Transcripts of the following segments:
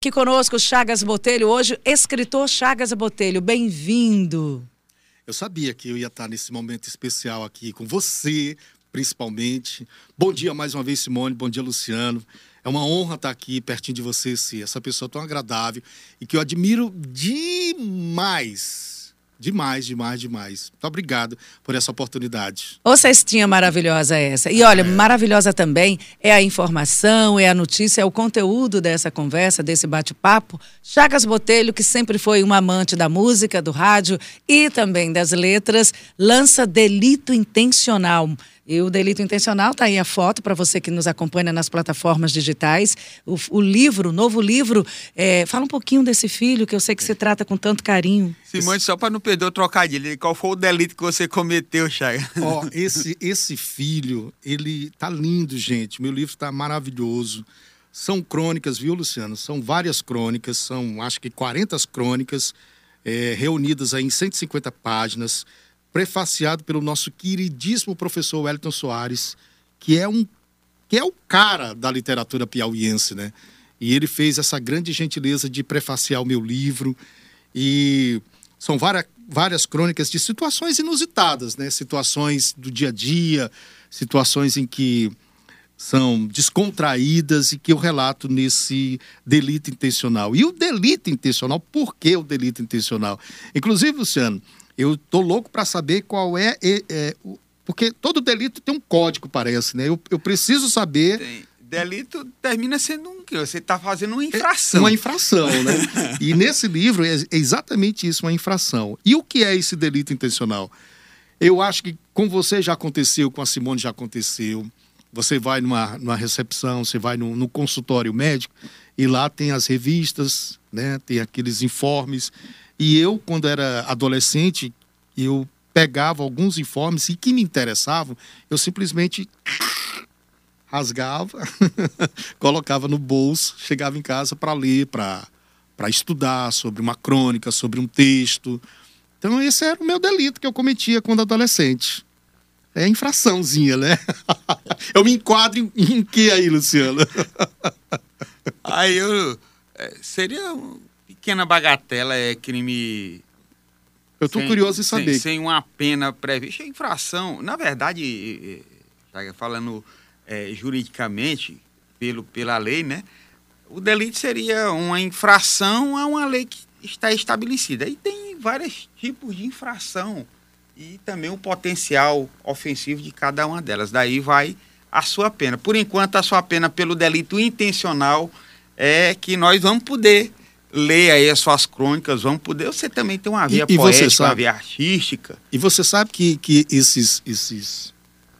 Aqui conosco Chagas Botelho, hoje escritor Chagas Botelho, bem-vindo. Eu sabia que eu ia estar nesse momento especial aqui com você, principalmente. Bom dia mais uma vez, Simone, bom dia, Luciano. É uma honra estar aqui pertinho de você, sim, essa pessoa tão agradável e que eu admiro demais Demais, demais, demais. Muito obrigado por essa oportunidade. Ô, cestinha maravilhosa essa. E olha, é. maravilhosa também é a informação, é a notícia, é o conteúdo dessa conversa, desse bate-papo. Chagas Botelho, que sempre foi um amante da música, do rádio e também das letras, lança Delito Intencional. E o delito intencional está aí a foto para você que nos acompanha nas plataformas digitais. O, o livro, o novo livro, é, fala um pouquinho desse filho que eu sei que você trata com tanto carinho. Simone, só para não perder o trocadilho, qual foi o delito que você cometeu, Chaga? Ó, oh, esse, esse filho, ele tá lindo, gente. Meu livro está maravilhoso. São crônicas, viu, Luciano? São várias crônicas, são acho que 40 crônicas é, reunidas aí em 150 páginas prefaciado pelo nosso queridíssimo professor Wellington Soares, que é um que é o cara da literatura piauiense, né? E ele fez essa grande gentileza de prefaciar o meu livro e são várias, várias crônicas de situações inusitadas, né? Situações do dia a dia, situações em que são descontraídas e que eu relato nesse delito intencional. E o delito intencional, por que o delito intencional? Inclusive, Luciano, eu tô louco para saber qual é, é, é, Porque todo delito tem um código, parece, né? Eu, eu preciso saber. Tem. Delito termina sendo um que você está fazendo uma infração. É uma infração, né? e nesse livro é exatamente isso, uma infração. E o que é esse delito intencional? Eu acho que com você já aconteceu, com a Simone já aconteceu. Você vai numa, numa recepção, você vai no, no consultório médico e lá tem as revistas, né? Tem aqueles informes e eu, quando era adolescente, eu pegava alguns informes e que me interessavam, eu simplesmente rasgava, colocava no bolso, chegava em casa para ler, para estudar sobre uma crônica, sobre um texto. Então, esse era o meu delito que eu cometia quando adolescente. É infraçãozinha, né? eu me enquadro em, em que aí, Luciano? aí eu. É, seria pequena bagatela é crime. Eu estou curioso em saber. Sem, sem, uma pena prevista. Infração, na verdade, falando é, juridicamente, pelo, pela lei, né? O delito seria uma infração a uma lei que está estabelecida. E tem vários tipos de infração e também o potencial ofensivo de cada uma delas. Daí vai a sua pena. Por enquanto, a sua pena pelo delito intencional é que nós vamos poder leia aí as suas crônicas, vamos poder. Você também tem uma via e, e poética, sabe, uma via artística. E você sabe que, que esses, esses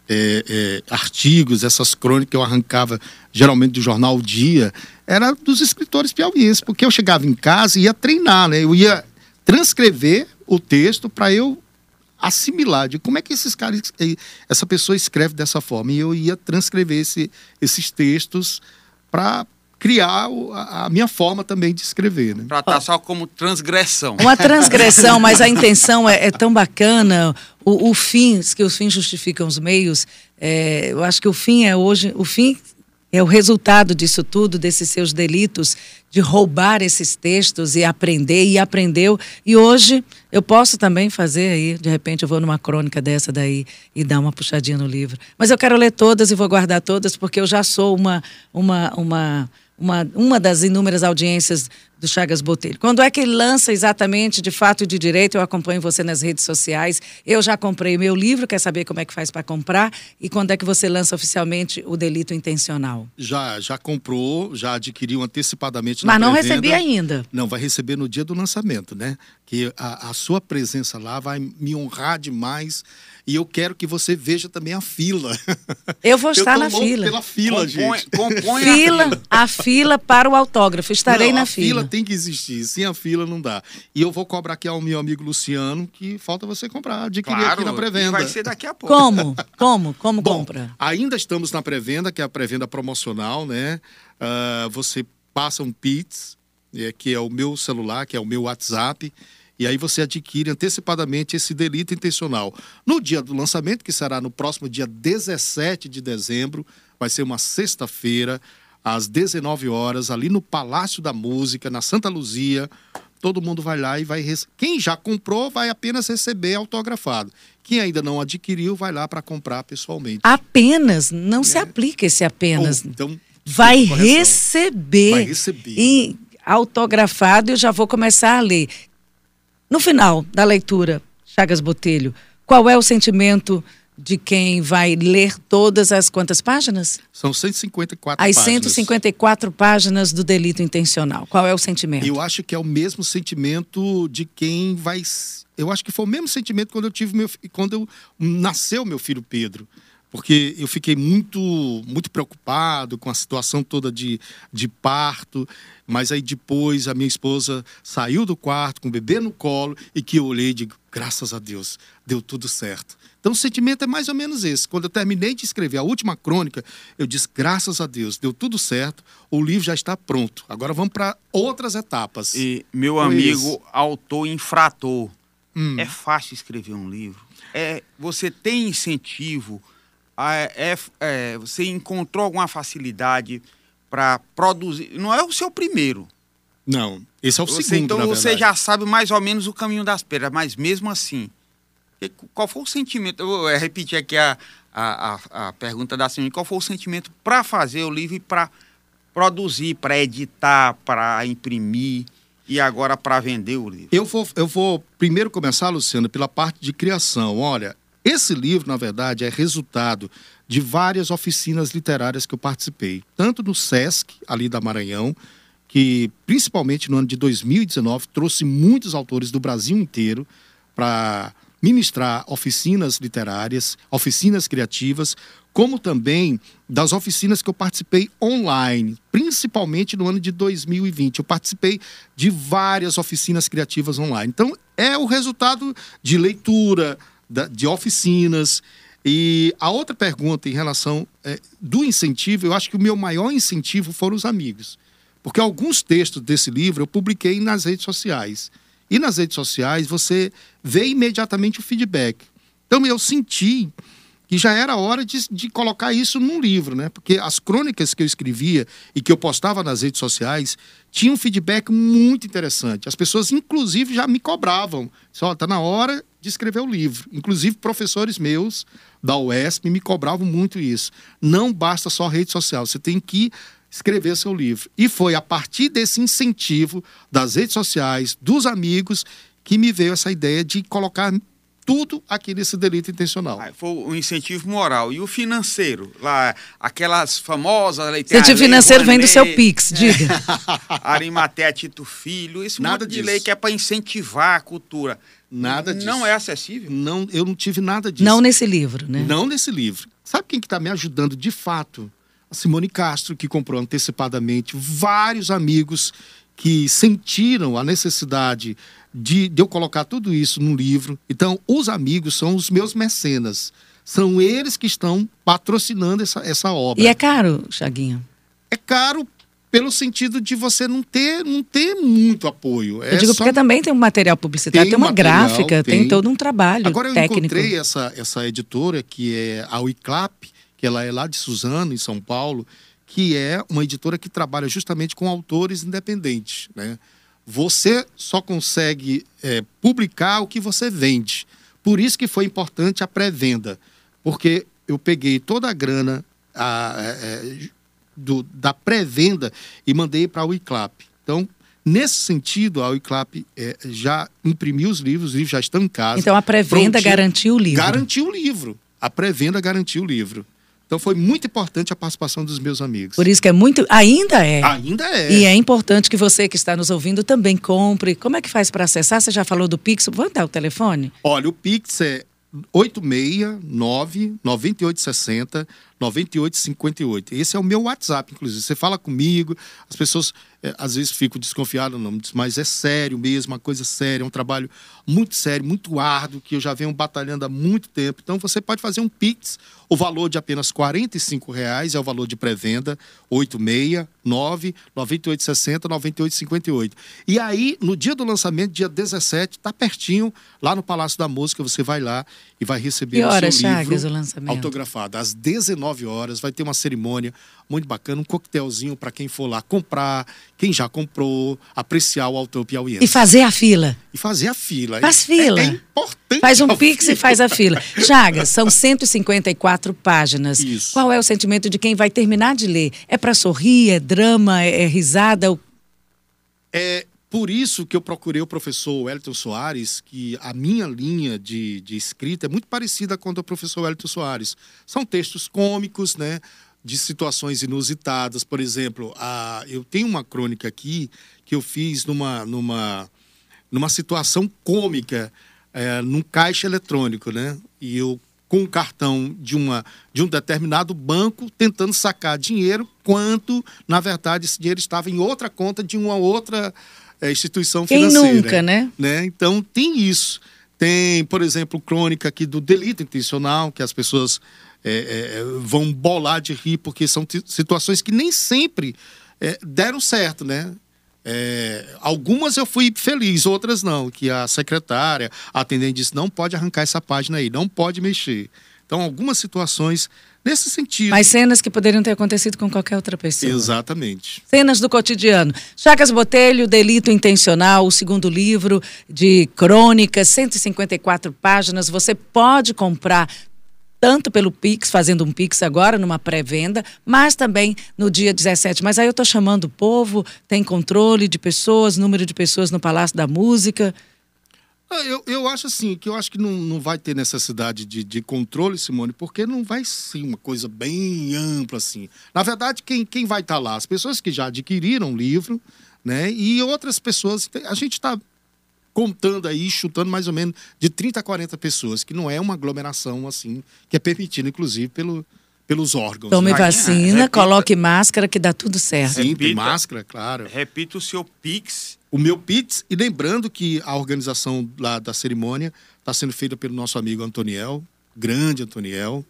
é, é, artigos, essas crônicas que eu arrancava geralmente do jornal o Dia, era dos escritores piauienses, porque eu chegava em casa e ia treinar, né? Eu ia transcrever o texto para eu assimilar de como é que esses caras, essa pessoa escreve dessa forma. E eu ia transcrever esse, esses textos para criar a minha forma também de escrever. Né? Tratar só como transgressão. Uma transgressão, mas a intenção é, é tão bacana. O, o, fim, que os fins justificam os meios. É, eu acho que o fim é hoje, o fim é o resultado disso tudo, desses seus delitos, de roubar esses textos e aprender, e aprendeu. E hoje eu posso também fazer aí, de repente eu vou numa crônica dessa daí e dar uma puxadinha no livro. Mas eu quero ler todas e vou guardar todas, porque eu já sou uma, uma, uma uma, uma das inúmeras audiências do Chagas Botelho. Quando é que ele lança exatamente, de fato e de direito? Eu acompanho você nas redes sociais. Eu já comprei meu livro, quer saber como é que faz para comprar? E quando é que você lança oficialmente o delito intencional? Já, já comprou, já adquiriu antecipadamente Mas não recebi ainda. Não, vai receber no dia do lançamento, né? Que a, a sua presença lá vai me honrar demais e eu quero que você veja também a fila. Eu vou estar eu na fila. Pela fila, compõe, gente. Compõe fila, a fila. A fila para o autógrafo. Estarei não, na fila. Tem que existir. Sem a fila não dá. E eu vou cobrar aqui ao meu amigo Luciano que falta você comprar, adquirir claro, aqui na pré-venda. Vai ser daqui a pouco. Como? Como? Como Bom, compra? Ainda estamos na pré-venda, que é a pré-venda promocional, né? Uh, você passa um Pix, é, que é o meu celular, que é o meu WhatsApp e aí você adquire antecipadamente esse delito intencional. No dia do lançamento, que será no próximo dia 17 de dezembro, vai ser uma sexta-feira, às 19 horas, ali no Palácio da Música, na Santa Luzia. Todo mundo vai lá e vai. Rece... Quem já comprou vai apenas receber autografado. Quem ainda não adquiriu vai lá para comprar pessoalmente. Apenas, não se aplica esse apenas. Ou, então, vai receber. Vai receber. E autografado, eu já vou começar a ler. No final da leitura, Chagas Botelho, qual é o sentimento de quem vai ler todas as quantas páginas? São 154 As páginas. 154 páginas do delito intencional. Qual é o sentimento? Eu acho que é o mesmo sentimento de quem vai. Eu acho que foi o mesmo sentimento quando eu tive meu quando eu nasceu meu filho Pedro. Porque eu fiquei muito muito preocupado com a situação toda de, de parto, mas aí depois a minha esposa saiu do quarto com o bebê no colo e que eu olhei e digo, graças a Deus, deu tudo certo. Então o sentimento é mais ou menos esse. Quando eu terminei de escrever a última crônica, eu disse, graças a Deus, deu tudo certo, o livro já está pronto. Agora vamos para outras etapas. E meu amigo, autor infrator, Hum. é fácil escrever um livro. É, você tem incentivo, a- é, é, você encontrou alguma facilidade para produzir. Não é o seu primeiro. Não, esse é o Você- segundo, então você já sabe mais ou menos o caminho das pedras, mas mesmo assim, qual foi o sentimento? Eu vou eh, repetir aqui a, a, a, a pergunta da senhora: qual foi o sentimento para fazer o livro e para produzir, para editar, para imprimir e agora para vender o livro? Eu vou, eu vou primeiro começar, Luciano, pela parte de criação. Olha, esse livro, na verdade, é resultado de várias oficinas literárias que eu participei, tanto no SESC, ali da Maranhão, que principalmente no ano de 2019 trouxe muitos autores do Brasil inteiro para ministrar oficinas literárias, oficinas criativas, como também das oficinas que eu participei online, principalmente no ano de 2020. Eu participei de várias oficinas criativas online. Então, é o resultado de leitura, de oficinas. E a outra pergunta em relação é, do incentivo, eu acho que o meu maior incentivo foram os amigos. Porque alguns textos desse livro eu publiquei nas redes sociais. E nas redes sociais você vê imediatamente o feedback. Então eu senti que já era hora de, de colocar isso num livro, né? Porque as crônicas que eu escrevia e que eu postava nas redes sociais tinham um feedback muito interessante. As pessoas, inclusive, já me cobravam. Só tá na hora de escrever o livro. Inclusive, professores meus da UESP me cobravam muito isso. Não basta só rede social, você tem que escrever seu livro. E foi a partir desse incentivo das redes sociais, dos amigos, que me veio essa ideia de colocar tudo aqui nesse delito intencional. Ah, Foi o incentivo moral. E o financeiro? Lá, aquelas famosas... lei- Incentivo lei financeiro vem do Rouanet, seu Pix, diga. Arimatea Tito Filho, esse Nada monte de disso. lei que é para incentivar a cultura. Nada disso. Não é acessível? Não, eu não tive nada disso. Não nesse livro, né? Não nesse livro. Sabe quem que está me ajudando de fato? A Simone Castro, que comprou antecipadamente. Vários amigos que sentiram a necessidade de, de eu colocar tudo isso num livro. Então, os amigos são os meus mecenas. São eles que estão patrocinando essa, essa obra. E é caro, Chaguinho? É caro pelo sentido de você não ter, não ter muito apoio. É Eu digo só- porque também tem um material publicitário, Tem tem, uma material, gráfica, tem. tem. todo um trabalho Agora eu técnico. encontrei essa, essa editora, que é a Wiclap, que ela é lá de Suzano, em São Paulo, que é uma editora que trabalha justamente com autores independentes. Né? Você só consegue é, publicar o que você vende. Por isso que foi importante a pré-venda, porque eu peguei toda a grana a, é, do- da pré-venda e mandei para a Wiclap. Então, nesse sentido, a Wiclap é, já imprimiu os livros, os livros já estão em casa. Então a pré-venda garantiu o livro. Garantiu o livro. A pré-venda garantiu o livro. Então foi muito importante a participação dos meus amigos. Por isso que é muito. Ainda é. Ainda é. E é importante que você que está nos ouvindo também compre. Como é que faz para acessar? Você já falou do Pix? Vamos dar o telefone? Olha, o Pix é 869 9860 9858. Esse é o meu WhatsApp, inclusive. Você fala comigo, as pessoas eh, às vezes ficam desconfiadas, não, mas é sério mesmo, uma coisa séria, é um trabalho muito sério, muito árduo, que eu já venho batalhando há muito tempo. Então você pode fazer um Pix, o valor de apenas 45 reais é o valor de pré-venda, 869 9 9860 9858. E aí, no dia do lançamento, dia 17, tá pertinho, lá no Palácio da Música, você vai lá e vai receber Que o horas, seu Chagas, livro o lançamento? autografado. Às 19 horas vai ter uma cerimônia muito bacana, um coquetelzinho para quem for lá comprar, quem já comprou, apreciar o autor piauiense. E fazer a fila. E fazer a fila. Faz É- fila. É, importante. Faz um pix e fila. faz a fila. Chagas, são 154 páginas. Isso. Qual é o sentimento de quem vai terminar de ler? É para sorrir, é drama, é, é risada? É por isso que eu procurei o professor Wellington Soares, que a minha linha de, de escrita é muito parecida com a do professor Wellington Soares. São textos cômicos, né? De situações inusitadas. Por exemplo, a, eu tenho uma crônica aqui que eu fiz numa, numa, numa situação cômica, é, num caixa eletrônico, né? E eu com um cartão de, uma, de um determinado banco tentando sacar dinheiro, quanto, na verdade, esse dinheiro estava em outra conta de uma outra eh, instituição Quem financeira. nunca, né? né? Então, tem isso. Tem, por exemplo, crônica aqui do delito intencional, que as pessoas eh, eh, vão bolar de rir, porque são situações que nem sempre eh, deram certo, né? É, algumas eu fui feliz, outras não. Que a secretária, a atendente disse: não pode arrancar essa página aí, não pode mexer. Então, algumas situações nesse sentido. Mas cenas que poderiam ter acontecido com qualquer outra pessoa. Exatamente. Cenas do cotidiano. Chagas Botelho, Delito Intencional, o segundo livro de crônicas, 154 páginas. Você pode comprar tanto pelo Pix, fazendo um Pix agora, numa pré-venda, mas também no dia 17. Mas aí eu estou chamando o povo, tem controle de pessoas, número de pessoas no Palácio da Música. Ah, Eu, eu acho assim, que eu acho que não, não vai ter necessidade de, de controle, Simone, porque não vai ser uma coisa bem ampla assim. Na verdade, quem, quem vai estar lá? As pessoas que já adquiriram o livro, né? E outras pessoas. A gente está contando aí, chutando mais ou menos de 30 a 40 pessoas, que não é uma aglomeração assim, que é permitida, inclusive, pelo, pelos órgãos. Tome né? vacina, repita. coloque máscara, que dá tudo certo. Sim, tem Repita. máscara, claro. Repita o seu Pix. o meu Pix. E lembrando que a organização lá da cerimônia está sendo feita pelo nosso amigo Antoniel, grande Antoniel.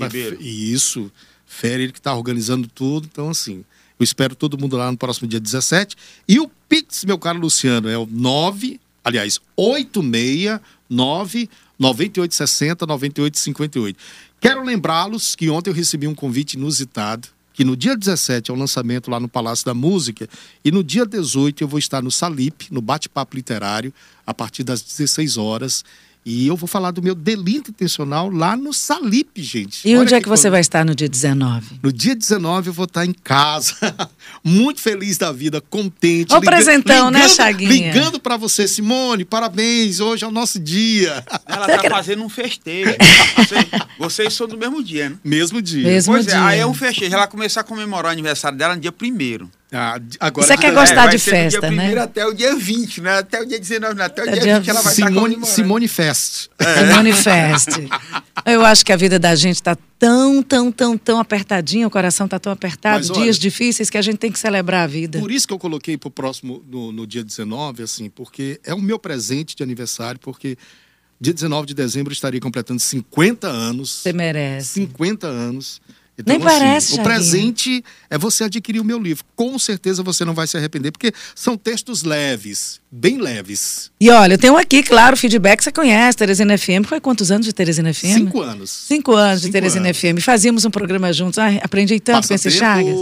Ribeiro. e isso, Fere, ele que está organizando tudo. Então, assim, eu espero todo mundo lá no próximo dia 17. E o Pix, meu caro Luciano, é o 9, aliás, 869 9860 9858. Quero lembrá-los que ontem eu recebi um convite inusitado que no dia 17 é o lançamento lá no Palácio da Música e no dia 18 eu vou estar no Salip, no bate-papo literário, a partir das 16 horas. E eu vou falar do meu delito intencional lá no Salip, gente. E Olha onde é que você vai estar no dia 19? No dia 19 eu vou estar em casa, muito feliz da vida, contente. O presentão, né, Chaguinha? Ligando para você, Simone, parabéns, hoje é o nosso dia. Ela Você tá quer- fazendo um festejo. Vocês, vocês são do mesmo dia, né? Mesmo dia. Mesmo pois é, dia. aí é um festejo. Ela começar a comemorar o aniversário dela no dia primeiro. Ah, agora Você quer gostar vai de ser do festa, dia né? primeiro até o dia 20, né? Até o dia 19, não, até o É dia, dia 20 ela vai estar Simone, comemorando. Simone Fest. É. Manifeste. Eu acho que a vida da gente está tão, tão, tão, tão apertadinha, o coração está tão apertado, Mas olha- dias difíceis que a gente tem que celebrar a vida. Por isso que eu coloquei pro próximo, no, no dia 19, assim, porque é o meu presente de aniversário, porque dia 19 de dezembro eu estarei completando 50 anos. Você merece. 50 anos. Então, Nem parece, o presente é você adquirir o meu livro. Com certeza você não vai se arrepender, porque são textos leves, bem leves. E olha, eu tenho aqui, claro, feedback você conhece, Teresina FM. Foi quantos anos de Teresina FM? Cinco anos. Cinco anos de Cinco Teresina anos. FM. Fazíamos um programa juntos. Ai, aprendi tanto com esse Chagas.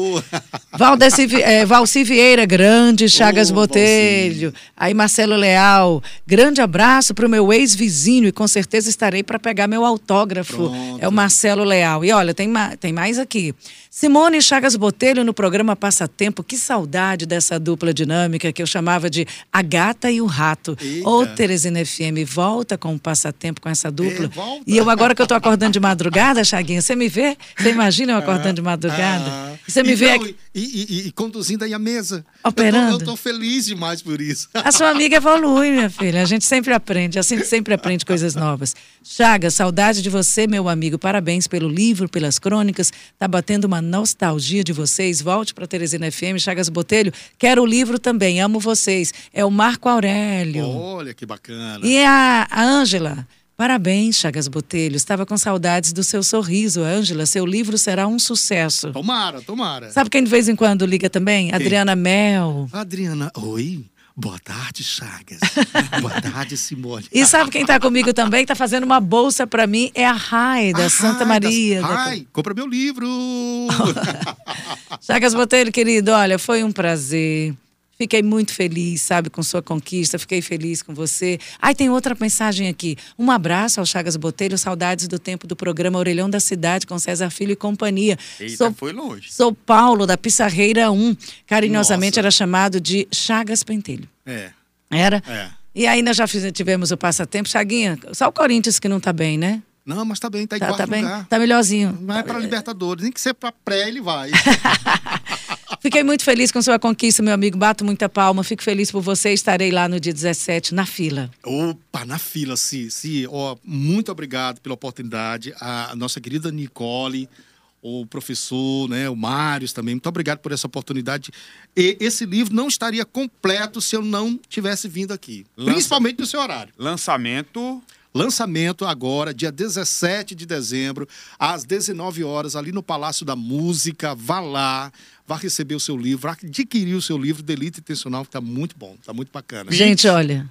Valdeci, eh, Valci Vieira, grande, Chagas Ô, Botelho. Aí Marcelo Leal. Grande abraço para o meu ex-vizinho e com certeza estarei para pegar meu autógrafo. Pronto. É o Marcelo Leal. E olha, tem, ma- tem mais aqui. Simone Chagas Botelho no programa Passatempo. Que saudade dessa dupla dinâmica que eu chamava de A Gata e o Rato. Eita. Ô, Teresina FM, volta com o Passatempo com essa dupla. É, volta. E eu agora que eu tô acordando de madrugada, Chaguinha, você me vê? Você imagina eu acordando de madrugada? Ah. E você me E vê não, aqui. E, e- e- e conduzindo aí a mesa. Operando. Eu tô, eu tô feliz demais por isso. A sua amiga evolui, minha filha. A gente sempre aprende, a gente sempre aprende coisas novas. Chaga, saudade de você, meu amigo. Parabéns pelo livro, pelas crônicas. Tá batendo uma nostalgia de vocês. Volte para Teresina FM, Chagas Botelho. Quero o livro também, amo vocês. É o Marco Aurélio. Olha que bacana. E a a Ângela. Parabéns, Chagas Botelho. Estava com saudades do seu sorriso, Ângela. Seu livro será um sucesso. Tomara, tomara. Sabe quem de vez em quando liga também? Adriana Mel. Adriana, oi. Boa tarde, Chagas. Boa tarde, Simone. E sabe quem está comigo também? Está fazendo uma bolsa para mim? É a Rai, da A Santa Rai Maria. da- Rai, compra meu livro. Chagas Botelho, querido, olha, foi um prazer. Fiquei muito feliz, sabe, com sua conquista. Fiquei feliz com você. Ai, tem outra mensagem aqui. Um abraço ao Chagas Botelho, saudades do tempo do programa Orelhão da Cidade com César Filho e companhia. Eita, Sou foi longe. Sou Paulo, da Pissarreira 1. Carinhosamente Nossa. era chamado de Chagas Pentelho. é, Era? é. E aí nós já fiz- tivemos o passatempo. Chaguinha, só o Corinthians que não tá bem, né? Não, mas tá bem, tá em Tá, quarto tá bem? lugar. Tá melhorzinho. Vai para Libertadores, nem que ser para pré ele vai. Fiquei muito feliz com sua conquista, meu amigo. Bato muita palma. Fico feliz por você. Estarei lá no dia 17, na fila. Opa, na fila, sim, sim. Ó, muito obrigado pela oportunidade. A nossa querida Nicole, o professor, né, o Mários também. Muito obrigado por essa oportunidade. E esse livro não estaria completo se eu não tivesse vindo aqui. Lança- Principalmente no seu horário. Lançamento. Lançamento agora, dia 17 de dezembro, às 19 horas, ali no Palácio da Música. Vá lá, vá receber o seu livro, adquirir o seu livro, Delito Intencional, que está muito bom, está muito bacana. Gente, olha.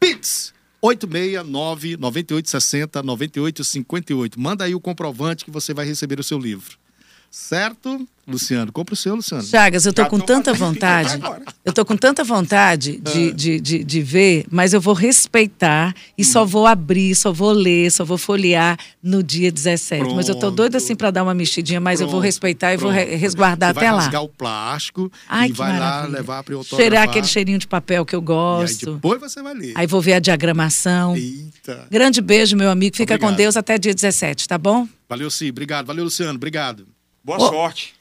Pix 869 9860 9858. Manda aí o comprovante que você vai receber o seu livro. Certo, Luciano? Compre o seu, Luciano. Chagas, eu tô Já com tô tanta vontade. Eu tô com tanta vontade de, Ah. de, de, de ver, mas eu vou respeitar e Hum. só vou abrir, só vou ler, só vou folhear no dia 17. Mas eu tô doida assim para dar uma mexidinha, mas eu vou Pronto, respeitar e vou pronto. resguardar Você até vai lá. rasgar o plástico Ai, e vai lá maravilha. levar para o Cheirar aquele cheirinho de papel que eu E aí gosto. depois você vai ler. Aí vou ver a diagramação. Eita. Grande beijo, meu amigo. Fica com Obrigado. Deus até dia 17, tá bom? Valeu, sim. Obrigado. Valeu, Luciano. Obrigado. Boa Ô. sorte.